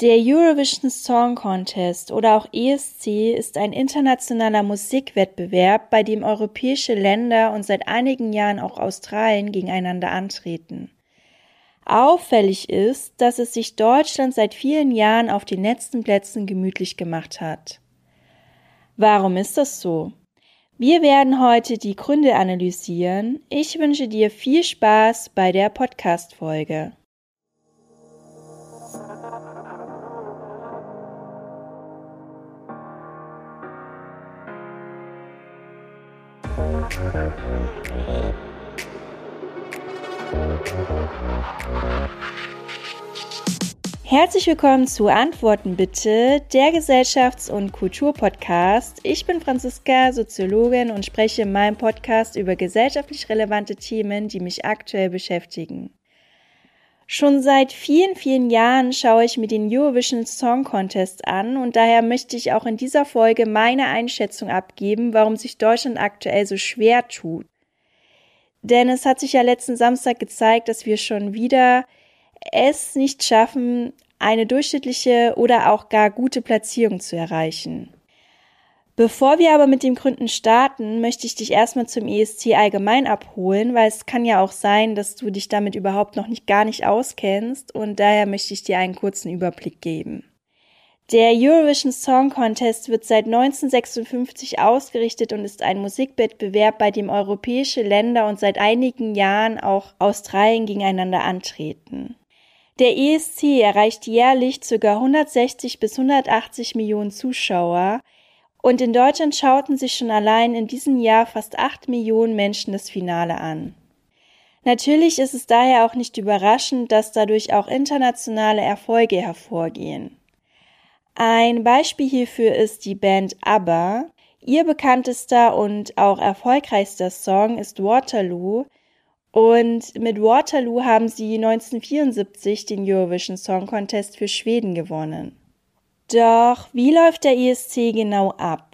Der Eurovision Song Contest oder auch ESC ist ein internationaler Musikwettbewerb, bei dem europäische Länder und seit einigen Jahren auch Australien gegeneinander antreten. Auffällig ist, dass es sich Deutschland seit vielen Jahren auf den letzten Plätzen gemütlich gemacht hat. Warum ist das so? Wir werden heute die Gründe analysieren. Ich wünsche dir viel Spaß bei der Podcast-Folge. Herzlich willkommen zu Antworten bitte, der Gesellschafts- und Kulturpodcast. Ich bin Franziska, Soziologin und spreche in meinem Podcast über gesellschaftlich relevante Themen, die mich aktuell beschäftigen. Schon seit vielen, vielen Jahren schaue ich mir den Eurovision Song Contest an und daher möchte ich auch in dieser Folge meine Einschätzung abgeben, warum sich Deutschland aktuell so schwer tut. Denn es hat sich ja letzten Samstag gezeigt, dass wir schon wieder es nicht schaffen, eine durchschnittliche oder auch gar gute Platzierung zu erreichen. Bevor wir aber mit den Gründen starten, möchte ich dich erstmal zum ESC allgemein abholen, weil es kann ja auch sein, dass du dich damit überhaupt noch nicht gar nicht auskennst und daher möchte ich dir einen kurzen Überblick geben. Der Eurovision Song Contest wird seit 1956 ausgerichtet und ist ein Musikwettbewerb, bei dem europäische Länder und seit einigen Jahren auch Australien gegeneinander antreten. Der ESC erreicht jährlich ca. 160 bis 180 Millionen Zuschauer, und in Deutschland schauten sich schon allein in diesem Jahr fast acht Millionen Menschen das Finale an. Natürlich ist es daher auch nicht überraschend, dass dadurch auch internationale Erfolge hervorgehen. Ein Beispiel hierfür ist die Band ABBA. Ihr bekanntester und auch erfolgreichster Song ist Waterloo und mit Waterloo haben sie 1974 den Eurovision Song Contest für Schweden gewonnen. Doch wie läuft der ESC genau ab?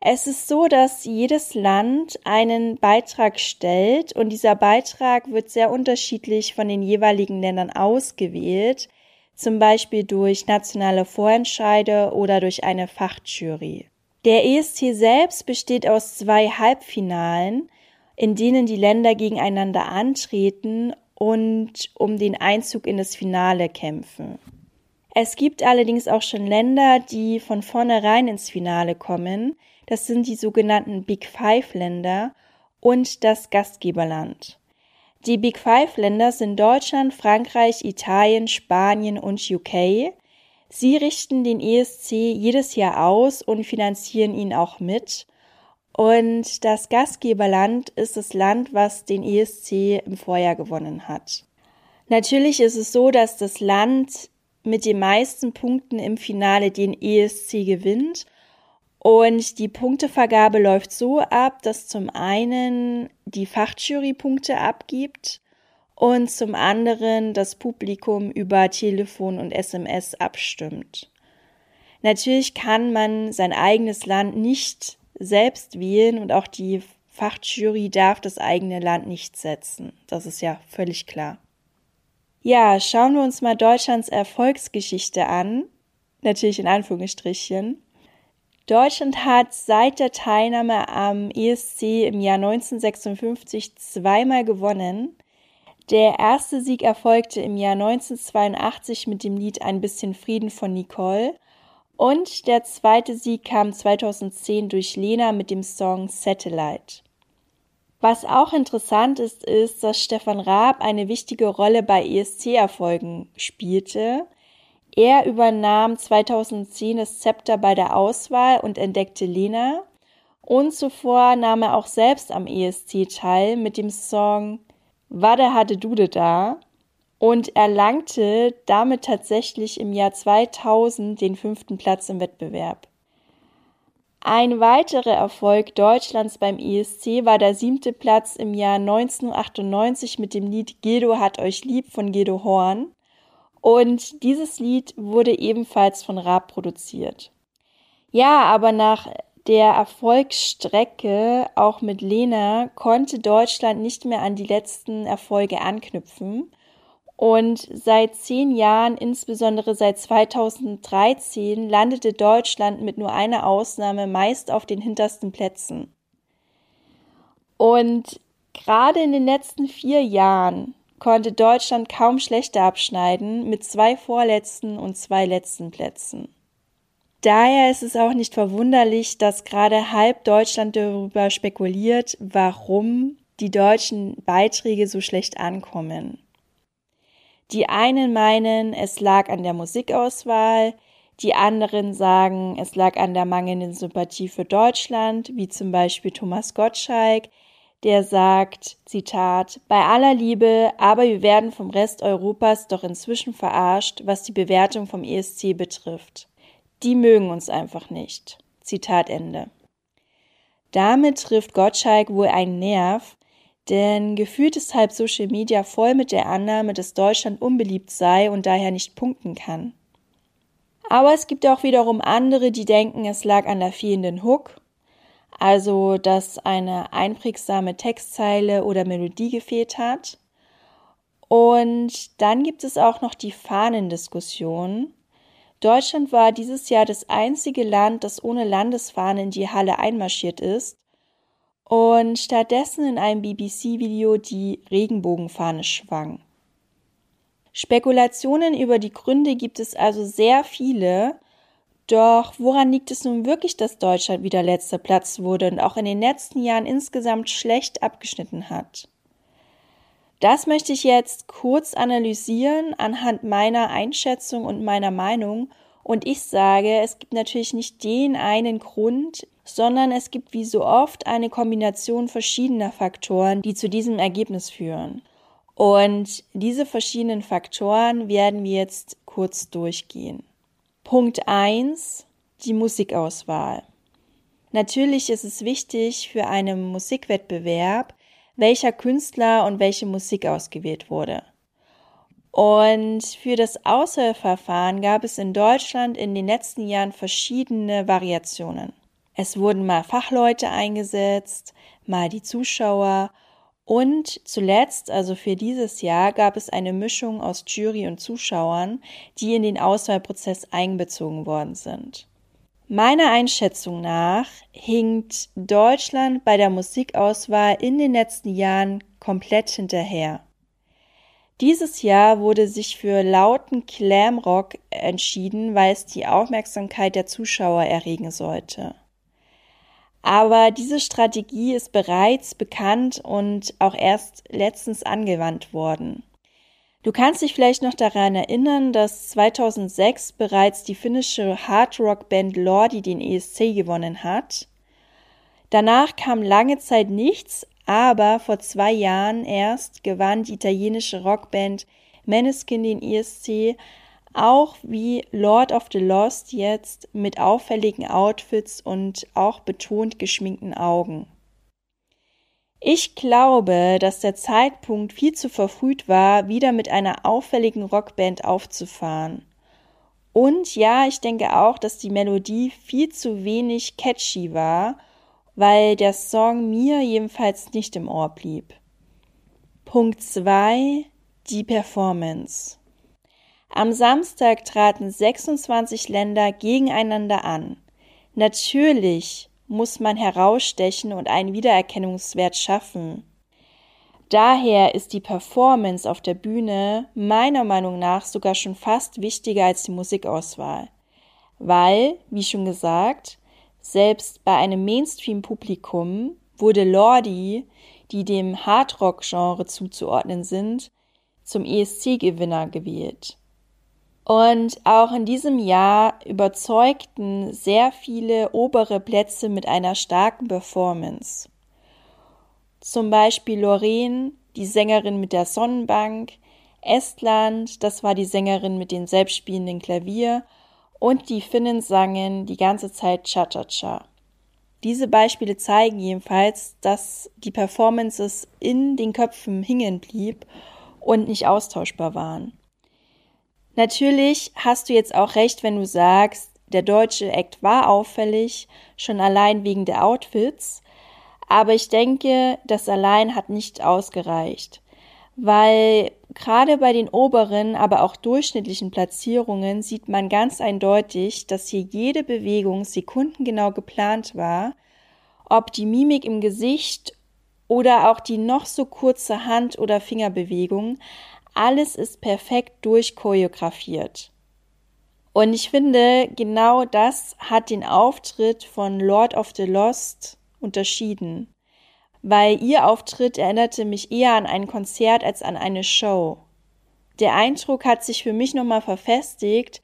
Es ist so, dass jedes Land einen Beitrag stellt und dieser Beitrag wird sehr unterschiedlich von den jeweiligen Ländern ausgewählt, zum Beispiel durch nationale Vorentscheide oder durch eine Fachjury. Der ESC selbst besteht aus zwei Halbfinalen, in denen die Länder gegeneinander antreten und um den Einzug in das Finale kämpfen. Es gibt allerdings auch schon Länder, die von vornherein ins Finale kommen. Das sind die sogenannten Big Five Länder und das Gastgeberland. Die Big Five Länder sind Deutschland, Frankreich, Italien, Spanien und UK. Sie richten den ESC jedes Jahr aus und finanzieren ihn auch mit. Und das Gastgeberland ist das Land, was den ESC im Vorjahr gewonnen hat. Natürlich ist es so, dass das Land mit den meisten Punkten im Finale den ESC gewinnt. Und die Punktevergabe läuft so ab, dass zum einen die Fachjury Punkte abgibt und zum anderen das Publikum über Telefon und SMS abstimmt. Natürlich kann man sein eigenes Land nicht selbst wählen und auch die Fachjury darf das eigene Land nicht setzen. Das ist ja völlig klar. Ja, schauen wir uns mal Deutschlands Erfolgsgeschichte an. Natürlich in Anführungsstrichen. Deutschland hat seit der Teilnahme am ESC im Jahr 1956 zweimal gewonnen. Der erste Sieg erfolgte im Jahr 1982 mit dem Lied Ein bisschen Frieden von Nicole und der zweite Sieg kam 2010 durch Lena mit dem Song Satellite. Was auch interessant ist, ist, dass Stefan Raab eine wichtige Rolle bei ESC-Erfolgen spielte. Er übernahm 2010 das Zepter bei der Auswahl und entdeckte Lena. Und zuvor nahm er auch selbst am ESC teil mit dem Song Wade hatte Dude da und erlangte damit tatsächlich im Jahr 2000 den fünften Platz im Wettbewerb. Ein weiterer Erfolg Deutschlands beim ESC war der siebte Platz im Jahr 1998 mit dem Lied Gedo hat euch lieb von Gedo Horn. Und dieses Lied wurde ebenfalls von Raab produziert. Ja, aber nach der Erfolgsstrecke, auch mit Lena, konnte Deutschland nicht mehr an die letzten Erfolge anknüpfen. Und seit zehn Jahren, insbesondere seit 2013, landete Deutschland mit nur einer Ausnahme meist auf den hintersten Plätzen. Und gerade in den letzten vier Jahren konnte Deutschland kaum schlechter abschneiden mit zwei vorletzten und zwei letzten Plätzen. Daher ist es auch nicht verwunderlich, dass gerade halb Deutschland darüber spekuliert, warum die deutschen Beiträge so schlecht ankommen. Die einen meinen, es lag an der Musikauswahl, die anderen sagen, es lag an der mangelnden Sympathie für Deutschland, wie zum Beispiel Thomas Gottschalk, der sagt, Zitat, bei aller Liebe, aber wir werden vom Rest Europas doch inzwischen verarscht, was die Bewertung vom ESC betrifft. Die mögen uns einfach nicht. Zitat Ende. Damit trifft Gottschalk wohl einen Nerv, denn gefühlt ist halb Social Media voll mit der Annahme, dass Deutschland unbeliebt sei und daher nicht punkten kann. Aber es gibt auch wiederum andere, die denken, es lag an der fehlenden Hook, also dass eine einprägsame Textzeile oder Melodie gefehlt hat. Und dann gibt es auch noch die Fahnendiskussion. Deutschland war dieses Jahr das einzige Land, das ohne Landesfahne in die Halle einmarschiert ist und stattdessen in einem BBC-Video die Regenbogenfahne schwang. Spekulationen über die Gründe gibt es also sehr viele, doch woran liegt es nun wirklich, dass Deutschland wieder letzter Platz wurde und auch in den letzten Jahren insgesamt schlecht abgeschnitten hat? Das möchte ich jetzt kurz analysieren anhand meiner Einschätzung und meiner Meinung. Und ich sage, es gibt natürlich nicht den einen Grund, sondern es gibt wie so oft eine Kombination verschiedener Faktoren, die zu diesem Ergebnis führen. Und diese verschiedenen Faktoren werden wir jetzt kurz durchgehen. Punkt eins: Die Musikauswahl. Natürlich ist es wichtig für einen Musikwettbewerb, welcher Künstler und welche Musik ausgewählt wurde. Und für das Auswahlverfahren gab es in Deutschland in den letzten Jahren verschiedene Variationen. Es wurden mal Fachleute eingesetzt, mal die Zuschauer und zuletzt, also für dieses Jahr, gab es eine Mischung aus Jury und Zuschauern, die in den Auswahlprozess einbezogen worden sind. Meiner Einschätzung nach hinkt Deutschland bei der Musikauswahl in den letzten Jahren komplett hinterher. Dieses Jahr wurde sich für lauten Glamrock entschieden, weil es die Aufmerksamkeit der Zuschauer erregen sollte. Aber diese Strategie ist bereits bekannt und auch erst letztens angewandt worden. Du kannst dich vielleicht noch daran erinnern, dass 2006 bereits die finnische Hardrock-Band Lordi den ESC gewonnen hat. Danach kam lange Zeit nichts, aber vor zwei Jahren erst gewann die italienische Rockband Meneskin den ESC auch wie Lord of the Lost jetzt mit auffälligen Outfits und auch betont geschminkten Augen. Ich glaube, dass der Zeitpunkt viel zu verfrüht war, wieder mit einer auffälligen Rockband aufzufahren. Und ja, ich denke auch, dass die Melodie viel zu wenig catchy war, weil der Song mir jedenfalls nicht im Ohr blieb. Punkt 2. Die Performance. Am Samstag traten 26 Länder gegeneinander an. Natürlich muss man herausstechen und einen Wiedererkennungswert schaffen. Daher ist die Performance auf der Bühne meiner Meinung nach sogar schon fast wichtiger als die Musikauswahl. Weil, wie schon gesagt, selbst bei einem Mainstream-Publikum wurde Lordi, die dem Hardrock-Genre zuzuordnen sind, zum ESC-Gewinner gewählt. Und auch in diesem Jahr überzeugten sehr viele obere Plätze mit einer starken Performance. Zum Beispiel Lorraine, die Sängerin mit der Sonnenbank, Estland, das war die Sängerin mit dem selbstspielenden Klavier und die Finnen sangen die ganze Zeit Cha-Cha-Cha. Diese Beispiele zeigen jedenfalls, dass die Performances in den Köpfen hingen blieb und nicht austauschbar waren. Natürlich hast du jetzt auch recht, wenn du sagst, der deutsche Act war auffällig, schon allein wegen der Outfits, aber ich denke, das allein hat nicht ausgereicht, weil Gerade bei den oberen, aber auch durchschnittlichen Platzierungen sieht man ganz eindeutig, dass hier jede Bewegung sekundengenau geplant war, ob die Mimik im Gesicht oder auch die noch so kurze Hand- oder Fingerbewegung, alles ist perfekt durchchoreografiert. Und ich finde, genau das hat den Auftritt von Lord of the Lost unterschieden weil ihr Auftritt erinnerte mich eher an ein Konzert als an eine Show. Der Eindruck hat sich für mich nochmal verfestigt,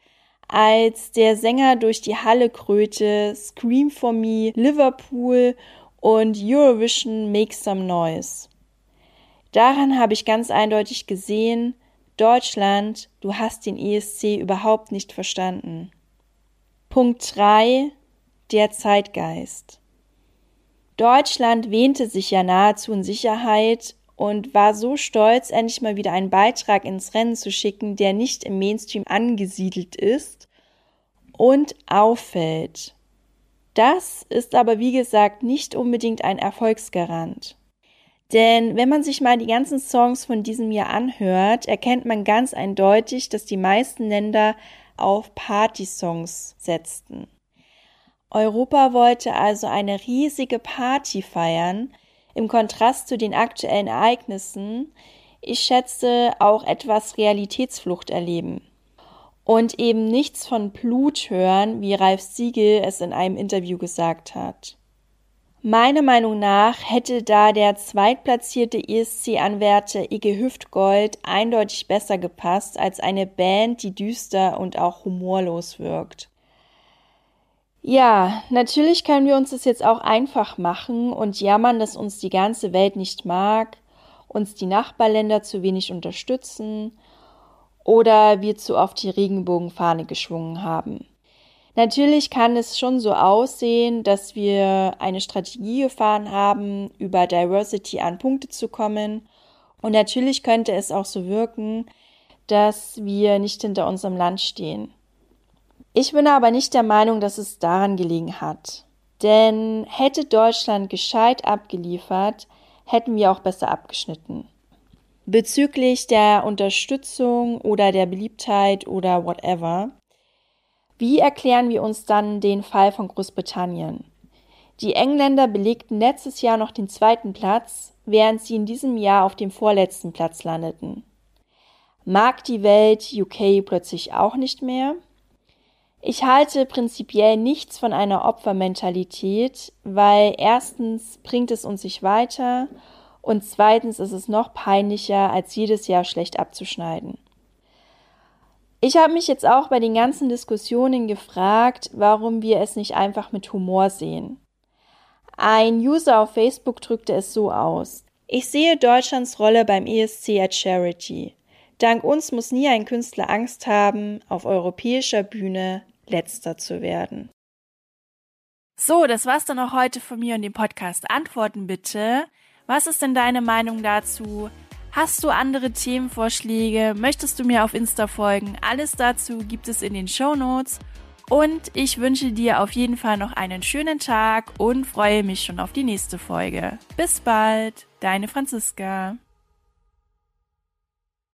als der Sänger durch die Halle kröte Scream for Me, Liverpool und Eurovision Make Some Noise. Daran habe ich ganz eindeutig gesehen, Deutschland, du hast den ESC überhaupt nicht verstanden. Punkt 3. Der Zeitgeist. Deutschland wähnte sich ja nahezu in Sicherheit und war so stolz, endlich mal wieder einen Beitrag ins Rennen zu schicken, der nicht im Mainstream angesiedelt ist und auffällt. Das ist aber wie gesagt nicht unbedingt ein Erfolgsgarant. Denn wenn man sich mal die ganzen Songs von diesem Jahr anhört, erkennt man ganz eindeutig, dass die meisten Länder auf Party-Songs setzten. Europa wollte also eine riesige Party feiern, im Kontrast zu den aktuellen Ereignissen, ich schätze, auch etwas Realitätsflucht erleben. Und eben nichts von Blut hören, wie Ralf Siegel es in einem Interview gesagt hat. Meiner Meinung nach hätte da der zweitplatzierte ESC-Anwärter Ige Hüftgold eindeutig besser gepasst als eine Band, die düster und auch humorlos wirkt. Ja, natürlich können wir uns das jetzt auch einfach machen und jammern, dass uns die ganze Welt nicht mag, uns die Nachbarländer zu wenig unterstützen oder wir zu oft die Regenbogenfahne geschwungen haben. Natürlich kann es schon so aussehen, dass wir eine Strategie gefahren haben, über Diversity an Punkte zu kommen. Und natürlich könnte es auch so wirken, dass wir nicht hinter unserem Land stehen. Ich bin aber nicht der Meinung, dass es daran gelegen hat. Denn hätte Deutschland gescheit abgeliefert, hätten wir auch besser abgeschnitten. Bezüglich der Unterstützung oder der Beliebtheit oder whatever, wie erklären wir uns dann den Fall von Großbritannien? Die Engländer belegten letztes Jahr noch den zweiten Platz, während sie in diesem Jahr auf dem vorletzten Platz landeten. Mag die Welt UK plötzlich auch nicht mehr? Ich halte prinzipiell nichts von einer Opfermentalität, weil erstens bringt es uns nicht weiter und zweitens ist es noch peinlicher, als jedes Jahr schlecht abzuschneiden. Ich habe mich jetzt auch bei den ganzen Diskussionen gefragt, warum wir es nicht einfach mit Humor sehen. Ein User auf Facebook drückte es so aus. Ich sehe Deutschlands Rolle beim ESC als Charity. Dank uns muss nie ein Künstler Angst haben, auf europäischer Bühne letzter zu werden. So, das war's dann auch heute von mir und dem Podcast. Antworten bitte. Was ist denn deine Meinung dazu? Hast du andere Themenvorschläge? Möchtest du mir auf Insta folgen? Alles dazu gibt es in den Show Notes. Und ich wünsche dir auf jeden Fall noch einen schönen Tag und freue mich schon auf die nächste Folge. Bis bald, deine Franziska.